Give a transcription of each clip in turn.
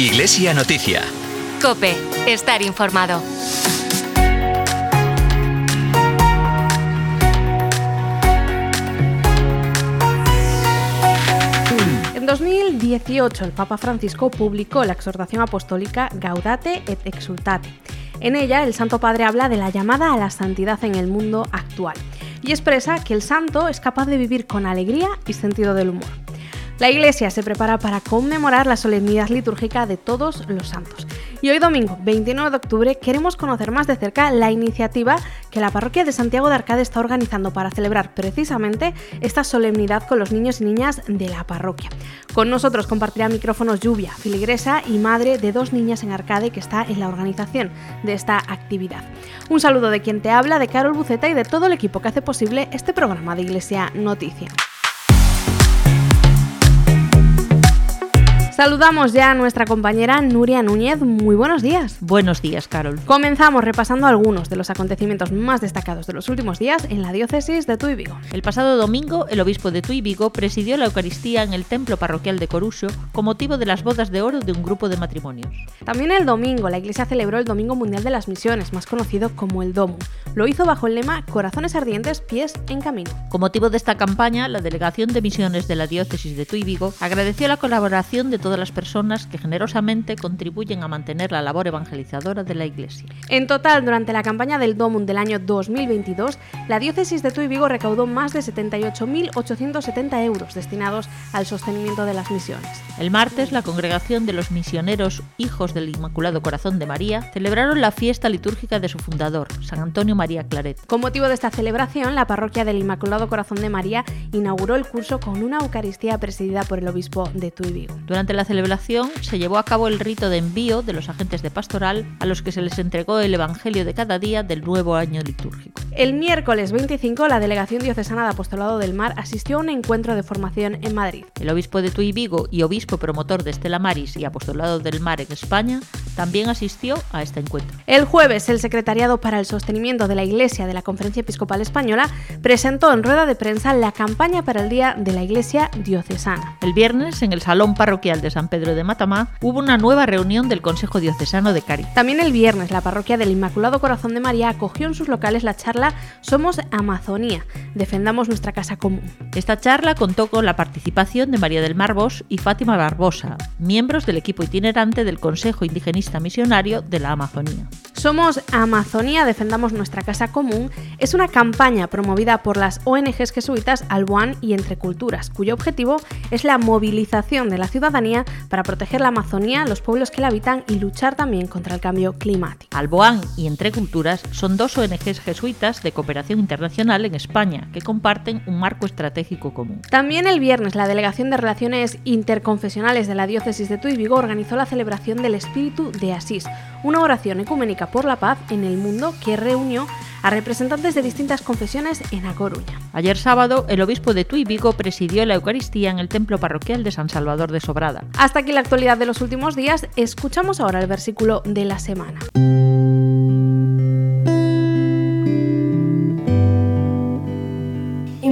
Iglesia Noticia. Cope, estar informado. En 2018, el Papa Francisco publicó la exhortación apostólica Gaudate et Exultate. En ella, el Santo Padre habla de la llamada a la santidad en el mundo actual y expresa que el santo es capaz de vivir con alegría y sentido del humor. La Iglesia se prepara para conmemorar la solemnidad litúrgica de todos los santos. Y hoy domingo, 29 de octubre, queremos conocer más de cerca la iniciativa que la parroquia de Santiago de Arcade está organizando para celebrar precisamente esta solemnidad con los niños y niñas de la parroquia. Con nosotros compartirá micrófonos Lluvia, filigresa y madre de dos niñas en Arcade que está en la organización de esta actividad. Un saludo de quien te habla, de Carol Buceta y de todo el equipo que hace posible este programa de Iglesia Noticia. Saludamos ya a nuestra compañera Nuria Núñez. Muy buenos días. Buenos días, Carol. Comenzamos repasando algunos de los acontecimientos más destacados de los últimos días en la diócesis de Tuy Vigo. El pasado domingo, el obispo de Tuy Vigo presidió la Eucaristía en el templo parroquial de Coruso con motivo de las bodas de oro de un grupo de matrimonios. También el domingo, la Iglesia celebró el Domingo Mundial de las Misiones, más conocido como el DOMU. Lo hizo bajo el lema Corazones ardientes, pies en camino. Con motivo de esta campaña, la Delegación de Misiones de la diócesis de Tuy Vigo agradeció la colaboración de todas las personas que generosamente contribuyen a mantener la labor evangelizadora de la Iglesia. En total, durante la campaña del DOMUN del año 2022, la diócesis de Tuy Vigo recaudó más de 78.870 euros destinados al sostenimiento de las misiones. El martes, la congregación de los misioneros Hijos del Inmaculado Corazón de María celebraron la fiesta litúrgica de su fundador, San Antonio María Claret. Con motivo de esta celebración, la parroquia del Inmaculado Corazón de María inauguró el curso con una Eucaristía presidida por el obispo de Tuy Vigo. Durante la celebración se llevó a cabo el rito de envío de los agentes de pastoral a los que se les entregó el Evangelio de cada día del nuevo año litúrgico. El miércoles 25, la Delegación Diocesana de Apostolado del Mar asistió a un encuentro de formación en Madrid. El obispo de Tuy Vigo y obispo promotor de Estela Maris y Apostolado del Mar en España también asistió a este encuentro. El jueves, el Secretariado para el Sostenimiento de la Iglesia de la Conferencia Episcopal Española presentó en rueda de prensa la campaña para el Día de la Iglesia Diocesana. El viernes, en el Salón Parroquial de San Pedro de Matamá, hubo una nueva reunión del Consejo Diocesano de Cari. También el viernes, la parroquia del Inmaculado Corazón de María acogió en sus locales la charla Somos Amazonía, defendamos nuestra casa común. Esta charla contó con la participación de María del Mar Bosch y Fátima Barbosa, miembros del equipo itinerante del Consejo Indigenista Misionario de la Amazonía. Somos Amazonía, defendamos nuestra casa común es una campaña promovida por las ONGs jesuitas Alboan y Entre Culturas, cuyo objetivo es la movilización de la ciudadanía para proteger la Amazonía, los pueblos que la habitan y luchar también contra el cambio climático. Alboan y Entre Culturas son dos ONGs jesuitas de cooperación internacional en España que comparten un marco estratégico común. También el viernes la Delegación de Relaciones Interconfesionales de la Diócesis de Tuy Vigo organizó la celebración del Espíritu de Asís, una oración ecuménica por la paz en el mundo que reunió a representantes de distintas confesiones en A Coruña. Ayer sábado, el obispo de Tuy Vigo presidió la Eucaristía en el templo parroquial de San Salvador de Sobrada. Hasta aquí la actualidad de los últimos días, escuchamos ahora el versículo de la semana.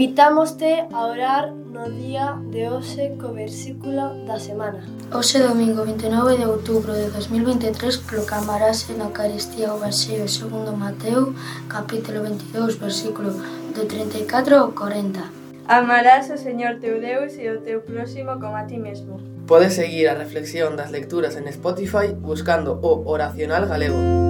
Invitámoste a orar no día de hoxe co versículo da semana. Hoxe domingo 29 de outubro de 2023 proclamarase na Eucaristía o Evangelho segundo Mateo, capítulo 22, versículo do 34 ao 40. Amarás o Señor teu Deus e o teu próximo como a ti mesmo. Podes seguir a reflexión das lecturas en Spotify buscando o Oracional Galego.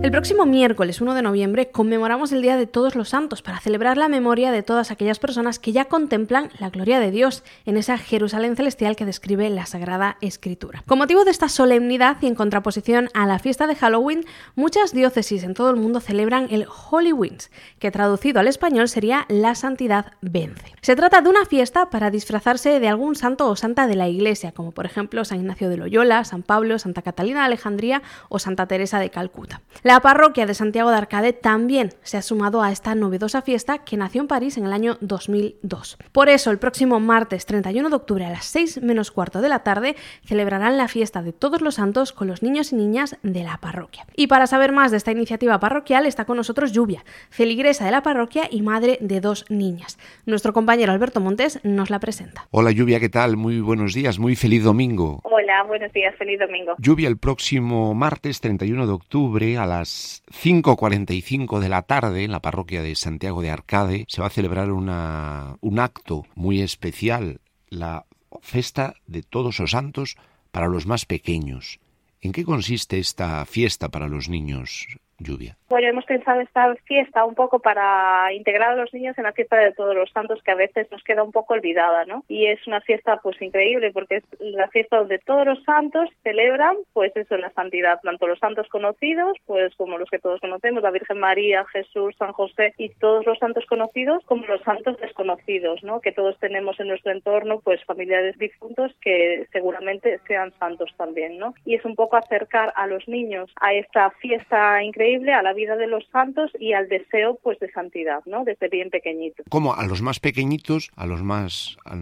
El próximo miércoles 1 de noviembre conmemoramos el Día de Todos los Santos para celebrar la memoria de todas aquellas personas que ya contemplan la gloria de Dios en esa Jerusalén celestial que describe la Sagrada Escritura. Con motivo de esta solemnidad y en contraposición a la fiesta de Halloween, muchas diócesis en todo el mundo celebran el Holy Winds, que traducido al español sería La Santidad Vence. Se trata de una fiesta para disfrazarse de algún santo o santa de la Iglesia, como por ejemplo San Ignacio de Loyola, San Pablo, Santa Catalina de Alejandría o Santa Teresa de Calcuta. La parroquia de Santiago de Arcade también se ha sumado a esta novedosa fiesta que nació en París en el año 2002. Por eso, el próximo martes 31 de octubre a las 6 menos cuarto de la tarde celebrarán la fiesta de todos los santos con los niños y niñas de la parroquia. Y para saber más de esta iniciativa parroquial está con nosotros Lluvia, feligresa de la parroquia y madre de dos niñas. Nuestro compañero Alberto Montes nos la presenta. Hola Lluvia, ¿qué tal? Muy buenos días, muy feliz domingo. Hola, buenos días, feliz domingo. Lluvia, el próximo martes 31 de octubre a las 5.45 de la tarde en la parroquia de Santiago de Arcade se va a celebrar una, un acto muy especial, la festa de todos los santos para los más pequeños. ¿En qué consiste esta fiesta para los niños, Lluvia? Bueno, hemos pensado esta fiesta un poco para integrar a los niños en la fiesta de todos los santos que a veces nos queda un poco olvidada, ¿no? Y es una fiesta pues increíble porque es la fiesta donde todos los santos celebran pues eso, la santidad, tanto los santos conocidos, pues como los que todos conocemos, la Virgen María, Jesús, San José y todos los santos conocidos, como los santos desconocidos, ¿no? Que todos tenemos en nuestro entorno pues familiares difuntos que seguramente sean santos también, ¿no? Y es un poco acercar a los niños a esta fiesta increíble, a la vida de los santos y al deseo pues de santidad, ¿no? Desde bien pequeñito. ¿Cómo a los más pequeñitos, a los más a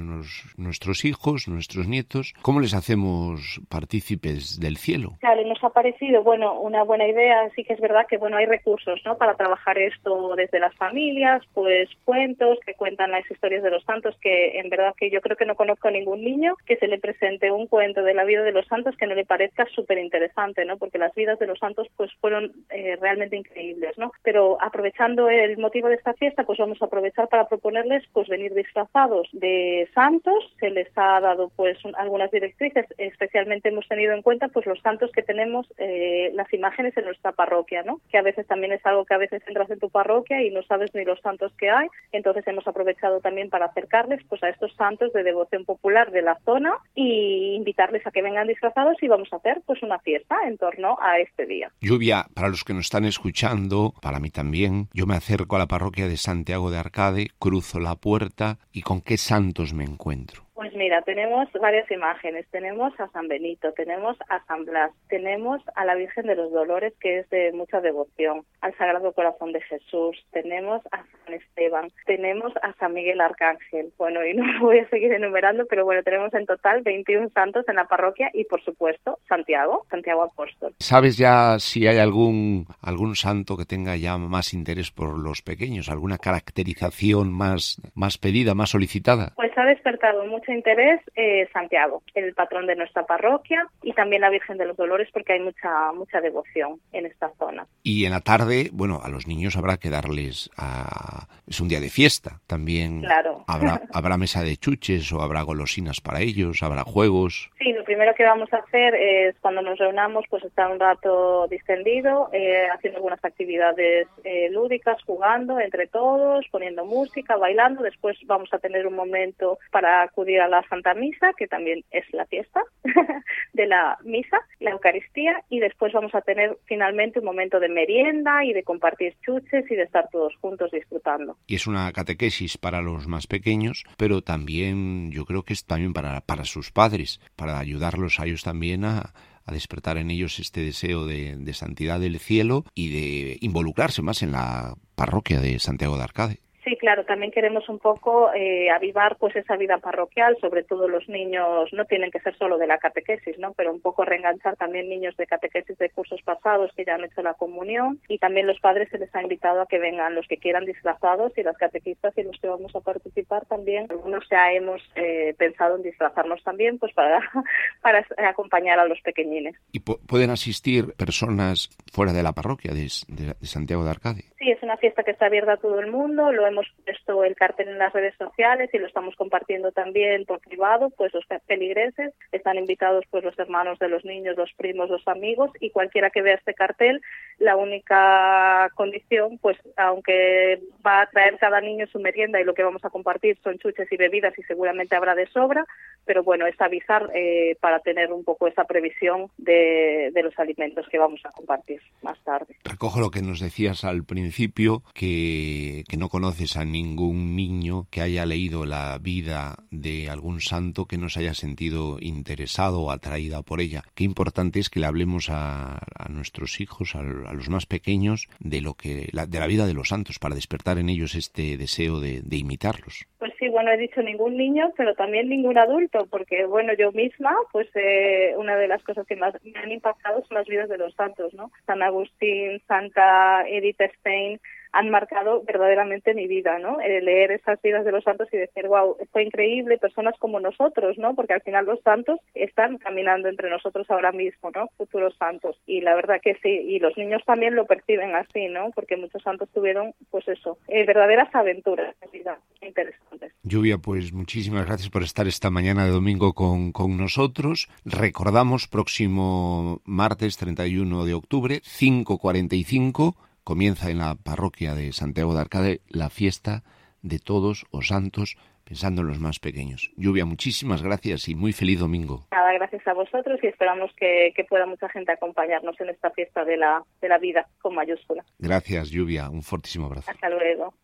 nuestros hijos, nuestros nietos, cómo les hacemos partícipes del cielo? Claro, nos ha parecido, bueno, una buena idea, sí que es verdad que bueno, hay recursos, ¿no? Para trabajar esto desde las familias, pues cuentos que cuentan las historias de los santos que en verdad que yo creo que no conozco a ningún niño que se le presente un cuento de la vida de los santos que no le parezca súper interesante, ¿no? Porque las vidas de los santos pues fueron eh, realmente increíbles, ¿no? Pero aprovechando el motivo de esta fiesta, pues vamos a aprovechar para proponerles pues venir disfrazados de santos. Se les ha dado pues algunas directrices, especialmente hemos tenido en cuenta pues los santos que tenemos, eh, las imágenes en nuestra parroquia, ¿no? Que a veces también es algo que a veces entras en tu parroquia y no sabes ni los santos que hay. Entonces hemos aprovechado también para acercarles pues a estos santos de devoción popular de la zona y invitarles a que vengan disfrazados y vamos a hacer pues una fiesta en torno a este día. Lluvia, para los que nos están escuchando, para mí también, yo me acerco a la parroquia de Santiago de Arcade, cruzo la puerta y con qué santos me encuentro. Pues mira, tenemos varias imágenes. Tenemos a San Benito, tenemos a San Blas, tenemos a la Virgen de los Dolores, que es de mucha devoción, al Sagrado Corazón de Jesús, tenemos a San Esteban, tenemos a San Miguel Arcángel. Bueno, y no voy a seguir enumerando, pero bueno, tenemos en total 21 santos en la parroquia y, por supuesto, Santiago, Santiago Apóstol. ¿Sabes ya si hay algún, algún santo que tenga ya más interés por los pequeños, alguna caracterización más, más pedida, más solicitada? Pues ha despertado mucho interés eh, Santiago, el patrón de nuestra parroquia, y también la Virgen de los Dolores, porque hay mucha mucha devoción en esta zona. Y en la tarde, bueno, a los niños habrá que darles a... es un día de fiesta, también claro. habrá habrá mesa de chuches o habrá golosinas para ellos, habrá juegos. Sí, lo primero que vamos a hacer es cuando nos reunamos, pues estar un rato distendido, eh, haciendo algunas actividades eh, lúdicas, jugando entre todos, poniendo música, bailando. Después vamos a tener un momento para a la Santa Misa, que también es la fiesta de la misa, la Eucaristía, y después vamos a tener finalmente un momento de merienda y de compartir chuches y de estar todos juntos disfrutando. Y es una catequesis para los más pequeños, pero también yo creo que es también para, para sus padres, para ayudarlos a ellos también a, a despertar en ellos este deseo de, de, santidad del cielo y de involucrarse más en la parroquia de Santiago de Arcade. Sí, claro, también queremos un poco eh, avivar pues esa vida parroquial, sobre todo los niños, no tienen que ser solo de la catequesis, ¿no? Pero un poco reenganchar también niños de catequesis de cursos pasados que ya han hecho la comunión y también los padres se les ha invitado a que vengan los que quieran disfrazados y las catequistas y los que vamos a participar también. Algunos ya hemos eh, pensado en disfrazarnos también pues para, para acompañar a los pequeñines. ¿Y pueden asistir personas fuera de la parroquia de, de, de Santiago de Arcade? Sí, una fiesta que está abierta a todo el mundo, lo hemos puesto el cartel en las redes sociales y lo estamos compartiendo también por privado, pues los peligreses están invitados pues los hermanos de los niños, los primos, los amigos y cualquiera que vea este cartel, la única condición, pues aunque va a traer cada niño su merienda y lo que vamos a compartir son chuches y bebidas y seguramente habrá de sobra, pero bueno, es avisar eh, para tener un poco esa previsión de, de los alimentos que vamos a compartir más tarde. Recojo lo que nos decías al principio, que, que no conoces a ningún niño que haya leído la vida de algún santo que no se haya sentido interesado o atraída por ella. Qué importante es que le hablemos a, nuestros hijos, a, los más pequeños, de lo que de la vida de los santos para despertar en ellos este deseo de, imitarlos. Pues sí, bueno, he dicho ningún niño, pero también ningún adulto, porque bueno, yo misma, pues eh, una de las cosas que más me han impactado son las vidas de los santos, ¿no? San Agustín, Santa Edith Stein, han marcado verdaderamente mi vida, ¿no? leer esas vidas de los santos y decir, wow, fue increíble, personas como nosotros, ¿no? Porque al final los santos están caminando entre nosotros ahora mismo, ¿no? Futuros santos. Y la verdad que sí, y los niños también lo perciben así, ¿no? Porque muchos santos tuvieron, pues eso, eh, verdaderas aventuras en vida, interesantes. Lluvia, pues muchísimas gracias por estar esta mañana de domingo con, con nosotros. Recordamos próximo martes 31 de octubre, 5.45 comienza en la parroquia de Santiago de Arcade la fiesta de todos los santos, pensando en los más pequeños. Lluvia, muchísimas gracias y muy feliz domingo. Nada, gracias a vosotros y esperamos que, pueda mucha gente acompañarnos en esta fiesta de la, de la vida con mayúscula. Gracias, Lluvia. Un fortísimo abrazo. Hasta luego.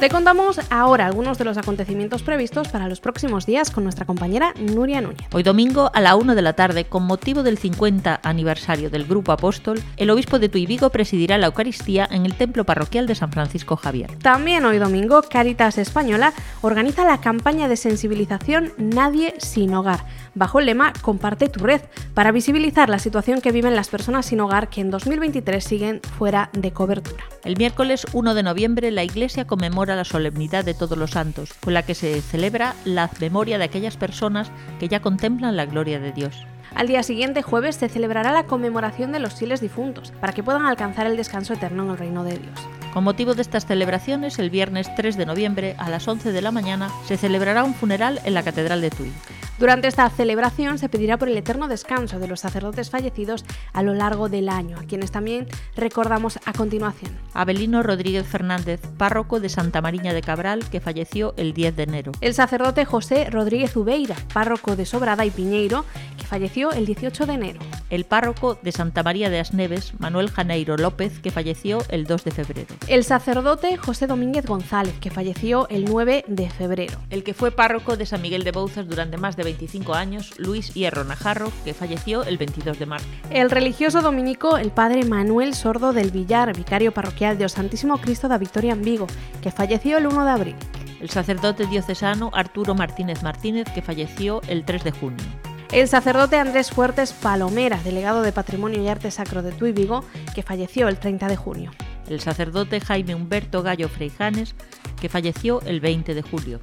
Te contamos ahora algunos de los acontecimientos previstos para los próximos días con nuestra compañera Nuria Núñez. Hoy domingo a la 1 de la tarde, con motivo del 50 aniversario del Grupo Apóstol, el obispo de Tuibigo presidirá la Eucaristía en el Templo Parroquial de San Francisco Javier. También hoy domingo, Caritas Española organiza la campaña de sensibilización Nadie sin hogar bajo el lema Comparte tu red, para visibilizar la situación que viven las personas sin hogar que en 2023 siguen fuera de cobertura. El miércoles 1 de noviembre la Iglesia conmemora la solemnidad de Todos los Santos, con la que se celebra la memoria de aquellas personas que ya contemplan la gloria de Dios. Al día siguiente, jueves, se celebrará la conmemoración de los fieles difuntos, para que puedan alcanzar el descanso eterno en el reino de Dios. Con motivo de estas celebraciones, el viernes 3 de noviembre a las 11 de la mañana se celebrará un funeral en la Catedral de Tui. Durante esta celebración se pedirá por el eterno descanso de los sacerdotes fallecidos a lo largo del año, a quienes también recordamos a continuación. Abelino Rodríguez Fernández, párroco de Santa Mariña de Cabral, que falleció el 10 de enero. El sacerdote José Rodríguez Ubeira, párroco de Sobrada y Piñeiro, falleció el 18 de enero. El párroco de Santa María de Asneves, Manuel Janeiro López, que falleció el 2 de febrero. El sacerdote José Domínguez González, que falleció el 9 de febrero. El que fue párroco de San Miguel de Bouzas durante más de 25 años, Luis Hierro Najarro, que falleció el 22 de marzo. El religioso dominico, el padre Manuel Sordo del Villar, vicario parroquial de Santísimo Cristo de Victoria en Vigo, que falleció el 1 de abril. El sacerdote diocesano Arturo Martínez Martínez, que falleció el 3 de junio. El sacerdote Andrés Fuertes Palomera, delegado de Patrimonio y Arte Sacro de Tuy Vigo, que falleció el 30 de junio. El sacerdote Jaime Humberto Gallo Freijanes, que falleció el 20 de julio.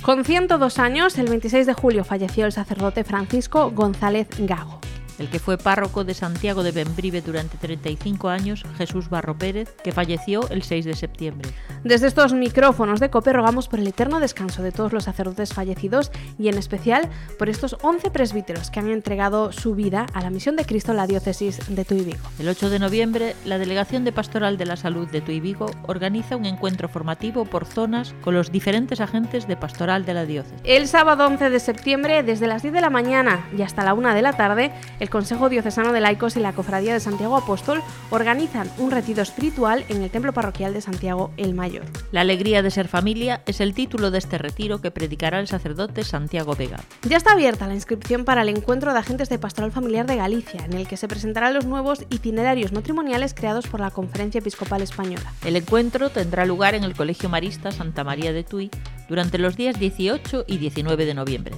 Con 102 años, el 26 de julio falleció el sacerdote Francisco González Gago. El que fue párroco de Santiago de Bembrive durante 35 años, Jesús Barro Pérez, que falleció el 6 de septiembre. Desde estos micrófonos de COPE rogamos por el eterno descanso de todos los sacerdotes fallecidos y en especial por estos 11 presbíteros que han entregado su vida a la misión de Cristo en la diócesis de Tuy El 8 de noviembre, la Delegación de Pastoral de la Salud de Tuy organiza un encuentro formativo por zonas con los diferentes agentes de pastoral de la diócesis. El sábado 11 de septiembre, desde las 10 de la mañana y hasta la 1 de la tarde, el Consejo Diocesano de Laicos y la Cofradía de Santiago Apóstol organizan un retiro espiritual en el Templo Parroquial de Santiago el Mayor. La alegría de ser familia es el título de este retiro que predicará el sacerdote Santiago Vega. Ya está abierta la inscripción para el encuentro de agentes de Pastoral Familiar de Galicia, en el que se presentarán los nuevos itinerarios matrimoniales creados por la Conferencia Episcopal Española. El encuentro tendrá lugar en el Colegio Marista Santa María de Tui durante los días 18 y 19 de noviembre.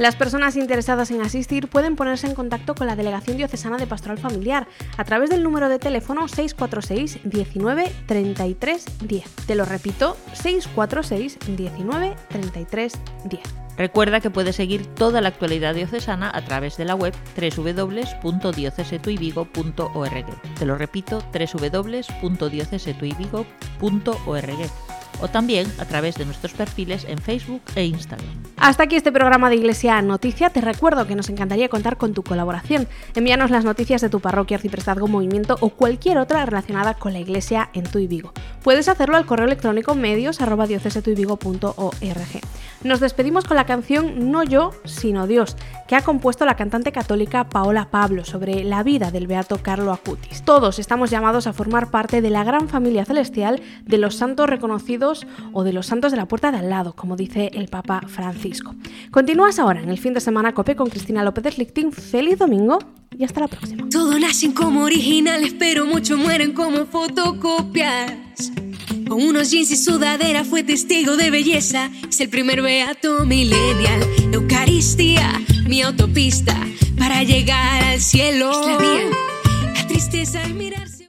Las personas interesadas en asistir pueden ponerse en contacto con la Delegación Diocesana de Pastoral Familiar a través del número de teléfono 646 19 33 10. Te lo repito, 646 19 33 10. Recuerda que puedes seguir toda la actualidad diocesana a través de la web www.diocesetuivigo.org. Te lo repito, www.diocesetuivigo.org o también a través de nuestros perfiles en Facebook e Instagram. Hasta aquí este programa de Iglesia Noticia. Te recuerdo que nos encantaría contar con tu colaboración. Envíanos las noticias de tu parroquia, arciprestazgo, movimiento o cualquier otra relacionada con la Iglesia en tu Vigo. Puedes hacerlo al correo electrónico medios Nos despedimos con la canción No yo, sino Dios, que ha compuesto la cantante católica Paola Pablo sobre la vida del beato Carlo Acutis. Todos estamos llamados a formar parte de la gran familia celestial de los santos reconocidos o de los santos de la puerta de al lado, como dice el Papa Francisco. Continúas ahora en el fin de semana COPE con Cristina López de Slichting. Feliz domingo y hasta la próxima. Todos nacen como originales, pero muchos mueren como fotocopias. Con unos jeans y sudadera fue testigo de belleza. Es el primer beato millennial. Eucaristía, mi autopista para llegar al cielo. Es la la tristeza mirar.